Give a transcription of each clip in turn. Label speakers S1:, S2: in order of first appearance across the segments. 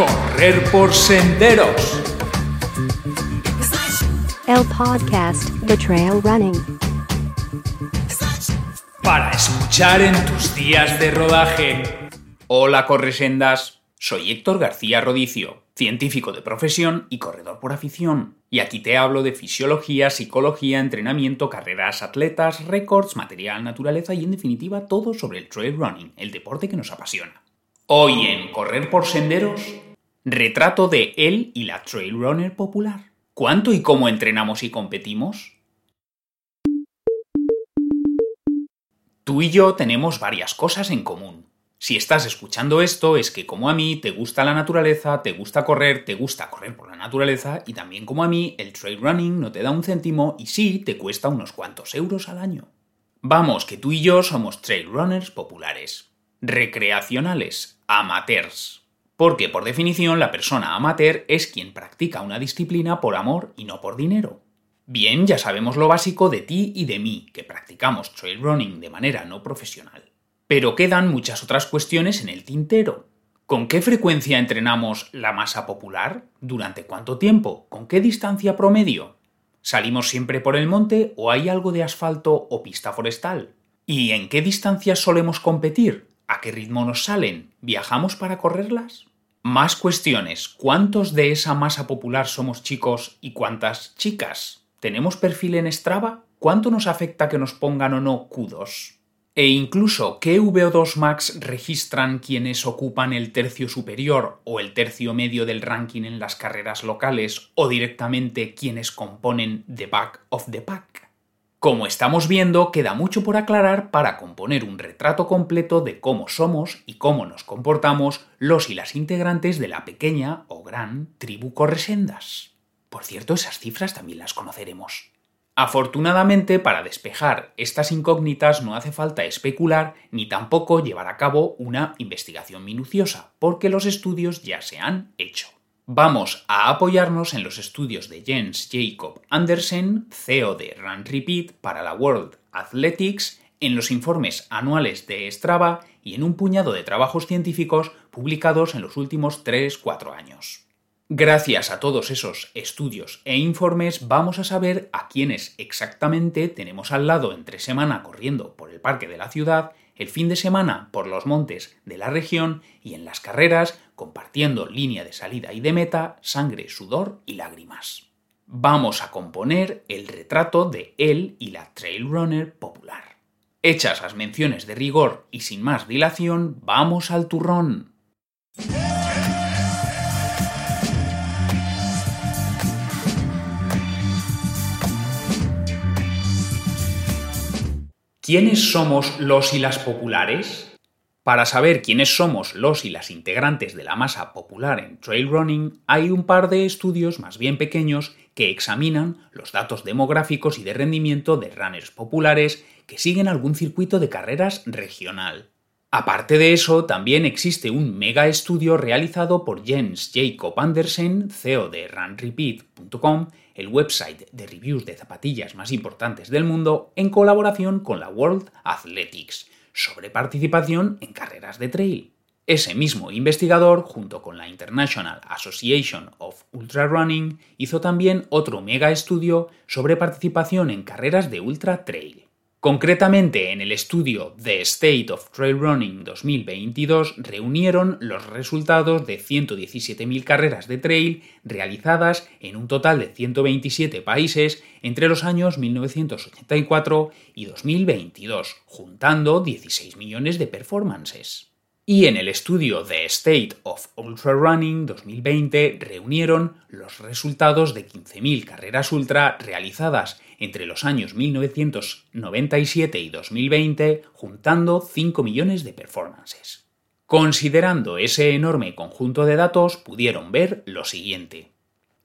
S1: Correr por senderos.
S2: El podcast The Trail Running.
S1: Para escuchar en tus días de rodaje. Hola, corresendas. Soy Héctor García Rodicio, científico de profesión y corredor por afición. Y aquí te hablo de fisiología, psicología, entrenamiento, carreras, atletas, récords, material, naturaleza y en definitiva todo sobre el trail running, el deporte que nos apasiona. Hoy en Correr por Senderos, retrato de él y la trail runner popular. ¿Cuánto y cómo entrenamos y competimos? Tú y yo tenemos varias cosas en común. Si estás escuchando esto es que como a mí te gusta la naturaleza, te gusta correr, te gusta correr por la naturaleza y también como a mí el trail running no te da un céntimo y sí te cuesta unos cuantos euros al año. Vamos, que tú y yo somos trail runners populares recreacionales, amateurs. Porque por definición la persona amateur es quien practica una disciplina por amor y no por dinero. Bien, ya sabemos lo básico de ti y de mí, que practicamos trail running de manera no profesional. Pero quedan muchas otras cuestiones en el tintero. ¿Con qué frecuencia entrenamos la masa popular? ¿Durante cuánto tiempo? ¿Con qué distancia promedio? ¿Salimos siempre por el monte o hay algo de asfalto o pista forestal? ¿Y en qué distancias solemos competir? ¿A qué ritmo nos salen? ¿Viajamos para correrlas? Más cuestiones. ¿Cuántos de esa masa popular somos chicos y cuántas chicas? ¿Tenemos perfil en Strava? ¿Cuánto nos afecta que nos pongan o no Q2? E incluso, ¿qué VO2 Max registran quienes ocupan el tercio superior o el tercio medio del ranking en las carreras locales o directamente quienes componen the back of the pack? Como estamos viendo, queda mucho por aclarar para componer un retrato completo de cómo somos y cómo nos comportamos los y las integrantes de la pequeña o gran tribu Corresendas. Por cierto, esas cifras también las conoceremos. Afortunadamente, para despejar estas incógnitas no hace falta especular ni tampoco llevar a cabo una investigación minuciosa, porque los estudios ya se han hecho. Vamos a apoyarnos en los estudios de Jens Jacob Andersen, CEO de Run Repeat para la World Athletics, en los informes anuales de Strava y en un puñado de trabajos científicos publicados en los últimos 3-4 años. Gracias a todos esos estudios e informes vamos a saber a quiénes exactamente tenemos al lado entre semana corriendo por el parque de la ciudad el fin de semana por los montes de la región y en las carreras, compartiendo línea de salida y de meta, sangre, sudor y lágrimas. Vamos a componer el retrato de él y la trail runner popular. Hechas las menciones de rigor y sin más dilación, vamos al turrón. ¿Quiénes somos los y las populares? Para saber quiénes somos los y las integrantes de la masa popular en trail running, hay un par de estudios más bien pequeños que examinan los datos demográficos y de rendimiento de runners populares que siguen algún circuito de carreras regional. Aparte de eso, también existe un mega estudio realizado por Jens Jacob Andersen, CEO de runrepeat.com, el website de reviews de zapatillas más importantes del mundo, en colaboración con la World Athletics, sobre participación en carreras de trail. Ese mismo investigador, junto con la International Association of Ultra Running, hizo también otro mega estudio sobre participación en carreras de ultra trail. Concretamente, en el estudio The State of Trail Running 2022 reunieron los resultados de 117.000 carreras de trail realizadas en un total de 127 países entre los años 1984 y 2022, juntando 16 millones de performances. Y en el estudio The State of Ultra Running 2020 reunieron los resultados de 15.000 carreras ultra realizadas entre los años 1997 y 2020, juntando 5 millones de performances. Considerando ese enorme conjunto de datos, pudieron ver lo siguiente.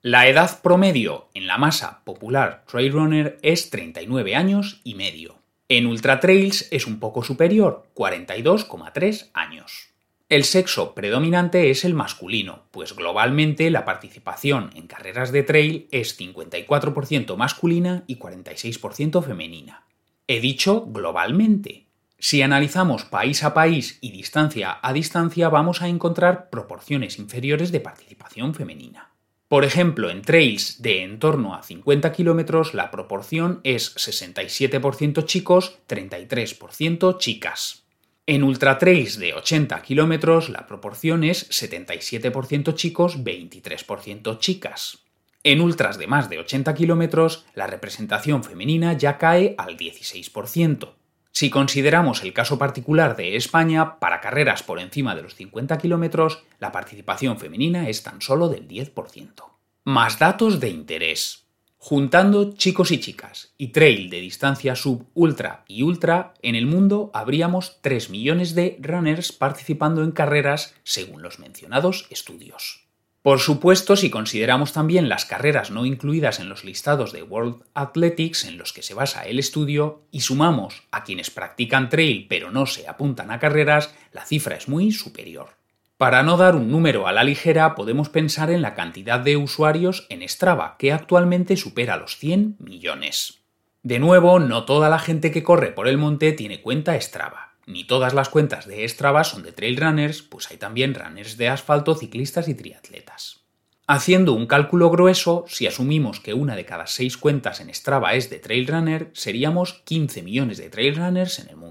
S1: La edad promedio en la masa popular trail runner es 39 años y medio. En ultra trails es un poco superior, 42,3 años. El sexo predominante es el masculino, pues globalmente la participación en carreras de trail es 54% masculina y 46% femenina. He dicho globalmente. Si analizamos país a país y distancia a distancia vamos a encontrar proporciones inferiores de participación femenina. Por ejemplo, en trails de en torno a 50 kilómetros la proporción es 67% chicos, 33% chicas. En ultra trails de 80 kilómetros la proporción es 77% chicos, 23% chicas. En ultras de más de 80 kilómetros la representación femenina ya cae al 16%. Si consideramos el caso particular de España, para carreras por encima de los 50 kilómetros, la participación femenina es tan solo del 10%. Más datos de interés. Juntando chicos y chicas y trail de distancia sub, ultra y ultra, en el mundo habríamos 3 millones de runners participando en carreras según los mencionados estudios. Por supuesto, si consideramos también las carreras no incluidas en los listados de World Athletics en los que se basa el estudio y sumamos a quienes practican trail pero no se apuntan a carreras, la cifra es muy superior. Para no dar un número a la ligera, podemos pensar en la cantidad de usuarios en Strava, que actualmente supera los 100 millones. De nuevo, no toda la gente que corre por el monte tiene cuenta Strava ni todas las cuentas de Strava son de trail runners, pues hay también runners de asfalto, ciclistas y triatletas. Haciendo un cálculo grueso, si asumimos que una de cada seis cuentas en Strava es de trail runner, seríamos 15 millones de trail runners en el mundo.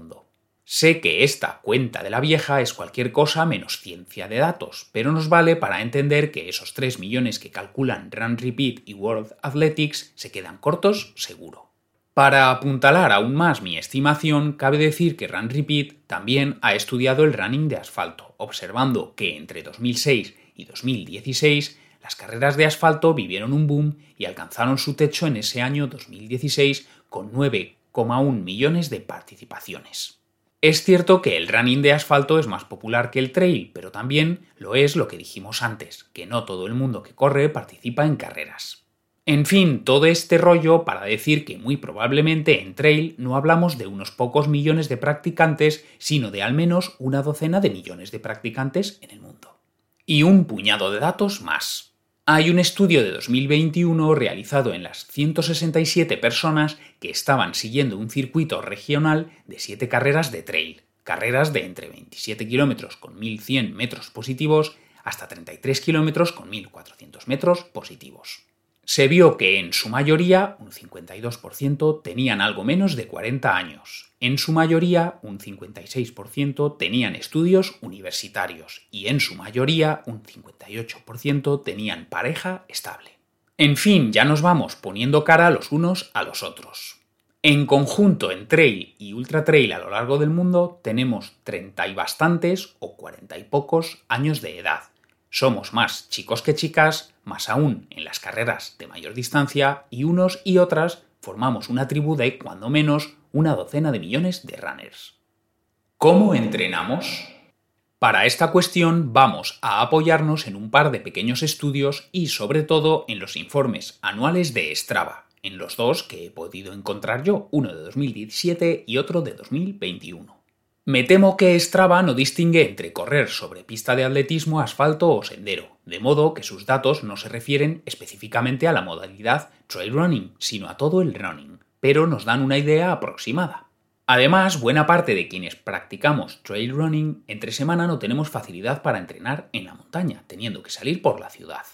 S1: Sé que esta cuenta de la vieja es cualquier cosa menos ciencia de datos, pero nos vale para entender que esos 3 millones que calculan Run Repeat y World Athletics se quedan cortos seguro. Para apuntalar aún más mi estimación, cabe decir que Run Repeat también ha estudiado el running de asfalto, observando que entre 2006 y 2016 las carreras de asfalto vivieron un boom y alcanzaron su techo en ese año 2016 con 9,1 millones de participaciones. Es cierto que el running de asfalto es más popular que el trail, pero también lo es lo que dijimos antes, que no todo el mundo que corre participa en carreras. En fin, todo este rollo para decir que muy probablemente en Trail no hablamos de unos pocos millones de practicantes, sino de al menos una docena de millones de practicantes en el mundo. Y un puñado de datos más. Hay un estudio de 2021 realizado en las 167 personas que estaban siguiendo un circuito regional de 7 carreras de trail, carreras de entre 27 kilómetros con 1100 metros positivos hasta 33 kilómetros con 1400 metros positivos se vio que en su mayoría, un 52%, tenían algo menos de 40 años. En su mayoría, un 56% tenían estudios universitarios y en su mayoría, un 58% tenían pareja estable. En fin, ya nos vamos poniendo cara los unos a los otros. En conjunto, en trail y ultra trail a lo largo del mundo, tenemos 30 y bastantes o 40 y pocos años de edad somos más chicos que chicas, más aún en las carreras de mayor distancia, y unos y otras formamos una tribu de, cuando menos, una docena de millones de runners. ¿Cómo entrenamos? Para esta cuestión vamos a apoyarnos en un par de pequeños estudios y sobre todo en los informes anuales de Strava, en los dos que he podido encontrar yo, uno de 2017 y otro de 2021. Me temo que Strava no distingue entre correr sobre pista de atletismo, asfalto o sendero, de modo que sus datos no se refieren específicamente a la modalidad trail running, sino a todo el running, pero nos dan una idea aproximada. Además, buena parte de quienes practicamos trail running entre semana no tenemos facilidad para entrenar en la montaña, teniendo que salir por la ciudad.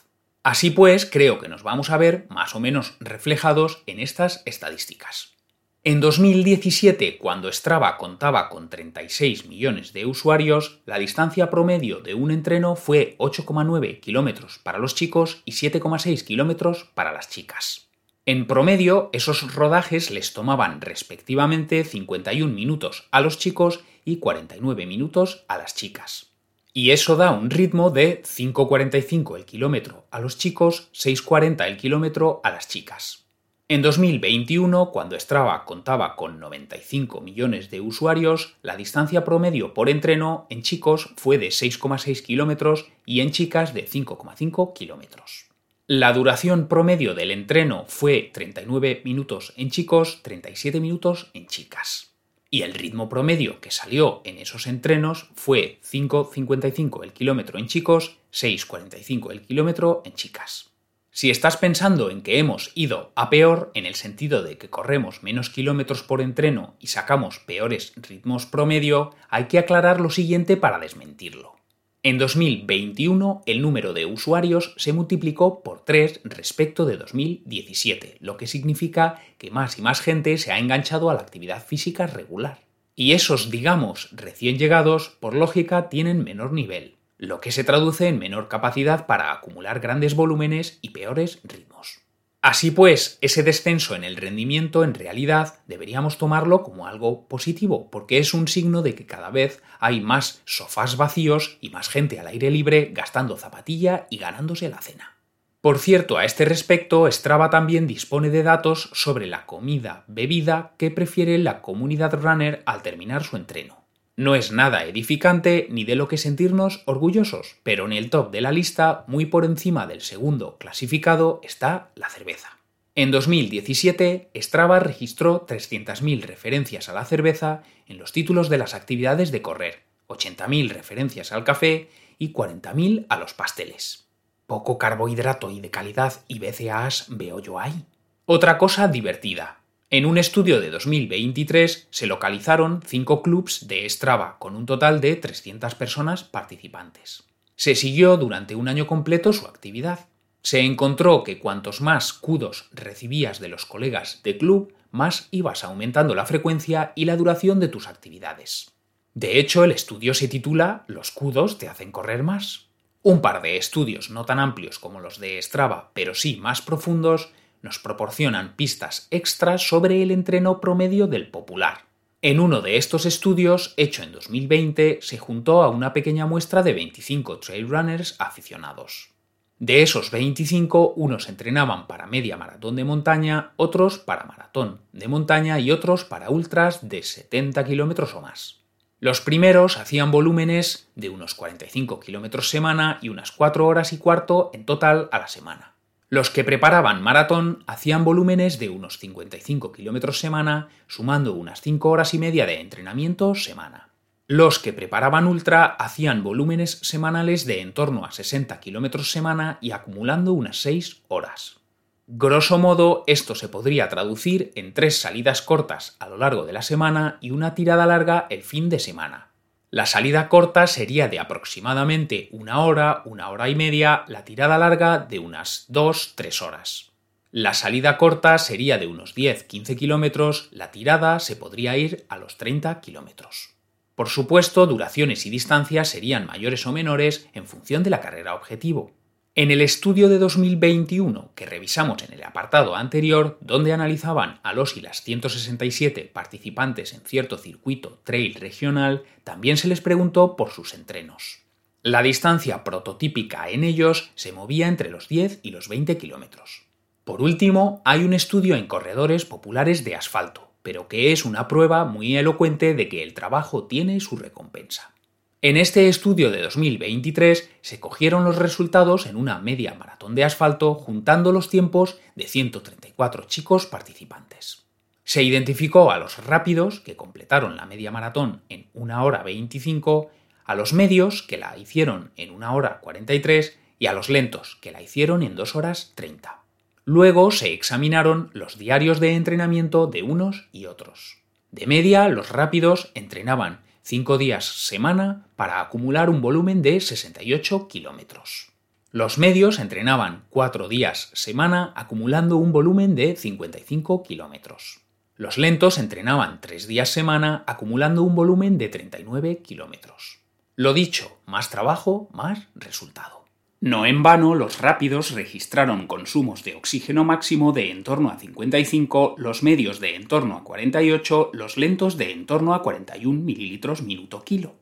S1: Así pues, creo que nos vamos a ver más o menos reflejados en estas estadísticas. En 2017, cuando Strava contaba con 36 millones de usuarios, la distancia promedio de un entreno fue 8,9 kilómetros para los chicos y 7,6 kilómetros para las chicas. En promedio, esos rodajes les tomaban respectivamente 51 minutos a los chicos y 49 minutos a las chicas. Y eso da un ritmo de 5,45 el kilómetro a los chicos, 6,40 el kilómetro a las chicas. En 2021, cuando Strava contaba con 95 millones de usuarios, la distancia promedio por entreno en chicos fue de 6,6 kilómetros y en chicas de 5,5 kilómetros. La duración promedio del entreno fue 39 minutos en chicos, 37 minutos en chicas. Y el ritmo promedio que salió en esos entrenos fue 5,55 el kilómetro en chicos, 6,45 el kilómetro en chicas. Si estás pensando en que hemos ido a peor, en el sentido de que corremos menos kilómetros por entreno y sacamos peores ritmos promedio, hay que aclarar lo siguiente para desmentirlo. En 2021 el número de usuarios se multiplicó por 3 respecto de 2017, lo que significa que más y más gente se ha enganchado a la actividad física regular. Y esos, digamos, recién llegados, por lógica, tienen menor nivel, lo que se traduce en menor capacidad para acumular grandes volúmenes y peores ritmos. Así pues, ese descenso en el rendimiento en realidad deberíamos tomarlo como algo positivo, porque es un signo de que cada vez hay más sofás vacíos y más gente al aire libre gastando zapatilla y ganándose la cena. Por cierto, a este respecto, Strava también dispone de datos sobre la comida, bebida que prefiere la comunidad runner al terminar su entreno. No es nada edificante ni de lo que sentirnos orgullosos, pero en el top de la lista, muy por encima del segundo clasificado, está la cerveza. En 2017, Strava registró 300.000 referencias a la cerveza en los títulos de las actividades de correr, 80.000 referencias al café y 40.000 a los pasteles. Poco carbohidrato y de calidad y BCAAs veo yo ahí. Otra cosa divertida, en un estudio de 2023 se localizaron cinco clubs de Strava con un total de 300 personas participantes. Se siguió durante un año completo su actividad. Se encontró que cuantos más cudos recibías de los colegas de club, más ibas aumentando la frecuencia y la duración de tus actividades. De hecho, el estudio se titula Los cudos te hacen correr más. Un par de estudios no tan amplios como los de Strava, pero sí más profundos, nos proporcionan pistas extras sobre el entreno promedio del popular. En uno de estos estudios, hecho en 2020, se juntó a una pequeña muestra de 25 trail runners aficionados. De esos 25, unos entrenaban para media maratón de montaña, otros para maratón de montaña y otros para ultras de 70 kilómetros o más. Los primeros hacían volúmenes de unos 45 kilómetros semana y unas 4 horas y cuarto en total a la semana. Los que preparaban maratón hacían volúmenes de unos 55 kilómetros semana, sumando unas 5 horas y media de entrenamiento semana. Los que preparaban ultra hacían volúmenes semanales de en torno a 60 kilómetros semana y acumulando unas 6 horas. Grosso modo, esto se podría traducir en tres salidas cortas a lo largo de la semana y una tirada larga el fin de semana. La salida corta sería de aproximadamente una hora, una hora y media, la tirada larga de unas 2-3 horas. La salida corta sería de unos 10-15 kilómetros, la tirada se podría ir a los 30 kilómetros. Por supuesto, duraciones y distancias serían mayores o menores en función de la carrera objetivo. En el estudio de 2021 que revisamos en el apartado anterior, donde analizaban a los y las 167 participantes en cierto circuito trail regional, también se les preguntó por sus entrenos. La distancia prototípica en ellos se movía entre los 10 y los 20 kilómetros. Por último, hay un estudio en corredores populares de asfalto, pero que es una prueba muy elocuente de que el trabajo tiene su recompensa. En este estudio de 2023 se cogieron los resultados en una media maratón de asfalto juntando los tiempos de 134 chicos participantes. Se identificó a los rápidos, que completaron la media maratón en 1 hora 25, a los medios, que la hicieron en 1 hora 43, y a los lentos, que la hicieron en 2 horas 30. Luego se examinaron los diarios de entrenamiento de unos y otros. De media, los rápidos entrenaban 5 días semana para acumular un volumen de 68 kilómetros. Los medios entrenaban 4 días semana acumulando un volumen de 55 kilómetros. Los lentos entrenaban 3 días semana acumulando un volumen de 39 kilómetros. Lo dicho, más trabajo, más resultado. No en vano, los rápidos registraron consumos de oxígeno máximo de en torno a 55, los medios de en torno a 48, los lentos de en torno a 41 mililitros minuto kilo.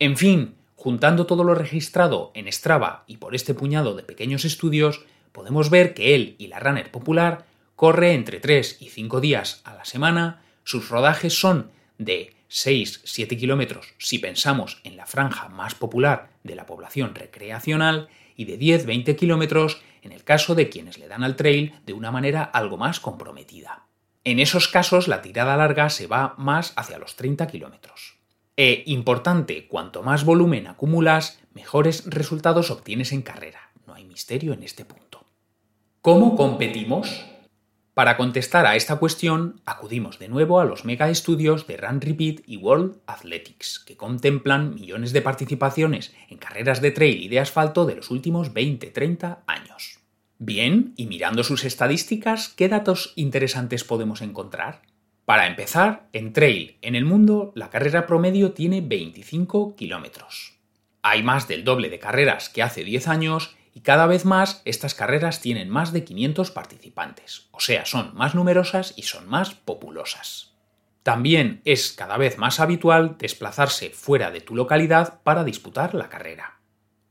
S1: En fin, Juntando todo lo registrado en Strava y por este puñado de pequeños estudios, podemos ver que él y la runner popular corre entre 3 y 5 días a la semana, sus rodajes son de 6-7 kilómetros si pensamos en la franja más popular de la población recreacional y de 10-20 kilómetros en el caso de quienes le dan al trail de una manera algo más comprometida. En esos casos la tirada larga se va más hacia los 30 kilómetros. E importante, cuanto más volumen acumulas, mejores resultados obtienes en carrera. No hay misterio en este punto. ¿Cómo competimos? Para contestar a esta cuestión, acudimos de nuevo a los mega estudios de Run Repeat y World Athletics, que contemplan millones de participaciones en carreras de trail y de asfalto de los últimos 20-30 años. Bien, y mirando sus estadísticas, ¿qué datos interesantes podemos encontrar? Para empezar, en trail, en el mundo, la carrera promedio tiene 25 kilómetros. Hay más del doble de carreras que hace 10 años y cada vez más estas carreras tienen más de 500 participantes, o sea, son más numerosas y son más populosas. También es cada vez más habitual desplazarse fuera de tu localidad para disputar la carrera.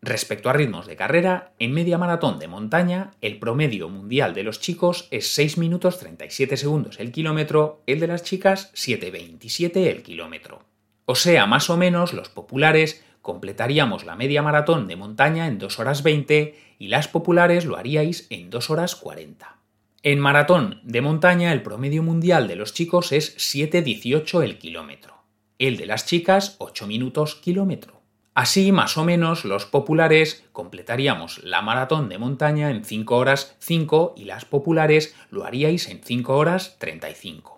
S1: Respecto a ritmos de carrera, en media maratón de montaña, el promedio mundial de los chicos es 6 minutos 37 segundos el kilómetro, el de las chicas 7.27 el kilómetro. O sea, más o menos los populares completaríamos la media maratón de montaña en 2 horas 20 y las populares lo haríais en 2 horas 40. En maratón de montaña el promedio mundial de los chicos es 7.18 el kilómetro, el de las chicas 8 minutos kilómetro. Así, más o menos, los populares completaríamos la maratón de montaña en 5 horas 5 y las populares lo haríais en 5 horas 35.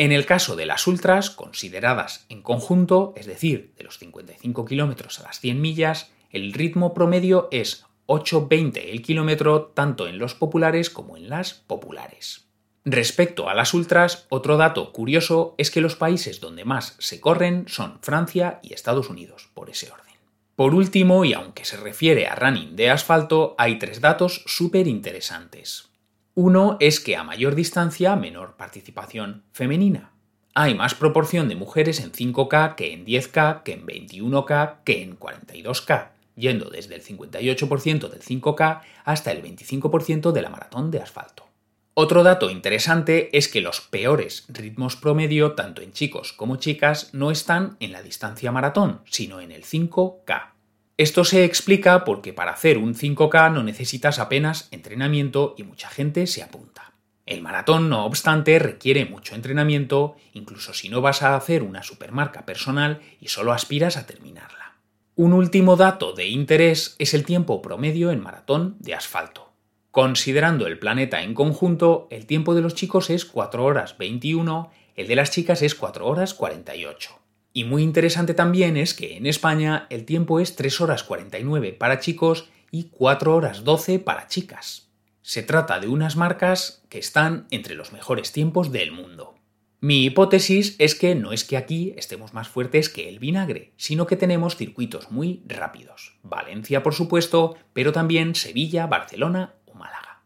S1: En el caso de las ultras, consideradas en conjunto, es decir, de los 55 kilómetros a las 100 millas, el ritmo promedio es 8.20 el kilómetro tanto en los populares como en las populares. Respecto a las ultras, otro dato curioso es que los países donde más se corren son Francia y Estados Unidos, por ese orden. Por último, y aunque se refiere a running de asfalto, hay tres datos súper interesantes. Uno es que a mayor distancia, menor participación femenina. Hay más proporción de mujeres en 5K que en 10K, que en 21K, que en 42K, yendo desde el 58% del 5K hasta el 25% de la maratón de asfalto. Otro dato interesante es que los peores ritmos promedio, tanto en chicos como chicas, no están en la distancia maratón, sino en el 5K. Esto se explica porque para hacer un 5K no necesitas apenas entrenamiento y mucha gente se apunta. El maratón, no obstante, requiere mucho entrenamiento, incluso si no vas a hacer una supermarca personal y solo aspiras a terminarla. Un último dato de interés es el tiempo promedio en maratón de asfalto. Considerando el planeta en conjunto, el tiempo de los chicos es 4 horas 21, el de las chicas es 4 horas 48. Y muy interesante también es que en España el tiempo es 3 horas 49 para chicos y 4 horas 12 para chicas. Se trata de unas marcas que están entre los mejores tiempos del mundo. Mi hipótesis es que no es que aquí estemos más fuertes que el vinagre, sino que tenemos circuitos muy rápidos. Valencia, por supuesto, pero también Sevilla, Barcelona o Málaga.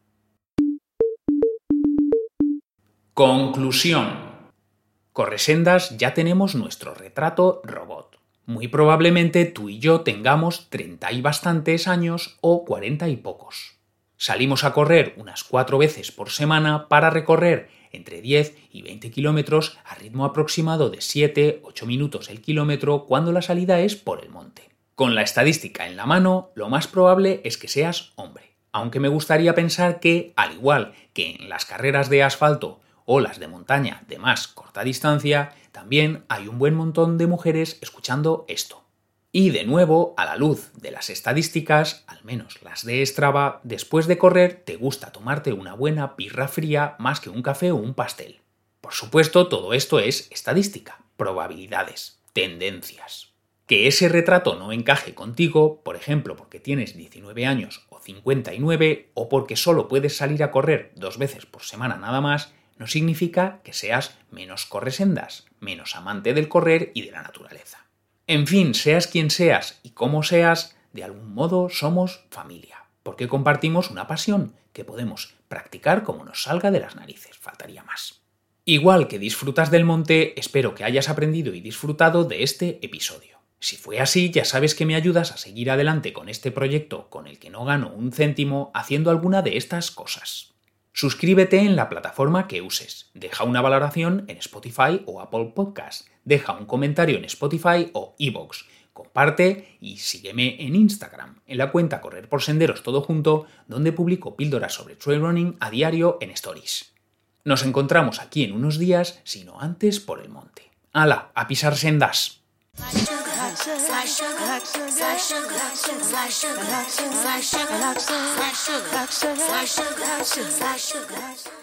S1: Conclusión. Corresendas ya tenemos nuestro retrato robot. Muy probablemente tú y yo tengamos 30 y bastantes años o 40 y pocos. Salimos a correr unas cuatro veces por semana para recorrer entre 10 y 20 kilómetros a ritmo aproximado de 7-8 minutos el kilómetro cuando la salida es por el monte. Con la estadística en la mano, lo más probable es que seas hombre. Aunque me gustaría pensar que, al igual que en las carreras de asfalto o las de montaña de más corta distancia, también hay un buen montón de mujeres escuchando esto. Y de nuevo, a la luz de las estadísticas, al menos las de Strava, después de correr te gusta tomarte una buena pirra fría más que un café o un pastel. Por supuesto, todo esto es estadística, probabilidades, tendencias. Que ese retrato no encaje contigo, por ejemplo, porque tienes 19 años o 59, o porque solo puedes salir a correr dos veces por semana nada más, no significa que seas menos corresendas, menos amante del correr y de la naturaleza. En fin, seas quien seas y como seas, de algún modo somos familia, porque compartimos una pasión que podemos practicar como nos salga de las narices, faltaría más. Igual que disfrutas del monte, espero que hayas aprendido y disfrutado de este episodio. Si fue así, ya sabes que me ayudas a seguir adelante con este proyecto con el que no gano un céntimo haciendo alguna de estas cosas. Suscríbete en la plataforma que uses, deja una valoración en Spotify o Apple Podcast, deja un comentario en Spotify o Evox, comparte y sígueme en Instagram, en la cuenta Correr por Senderos Todo Junto, donde publico píldoras sobre trail running a diario en Stories. Nos encontramos aquí en unos días, sino antes por el monte. ¡Hala! ¡A pisar sendas! Black sugar, black sugar, black sugar, black sugar, black sugar, black sugar, black sugar, black sugar, black sugar, black sugar, black sugar, black sugar.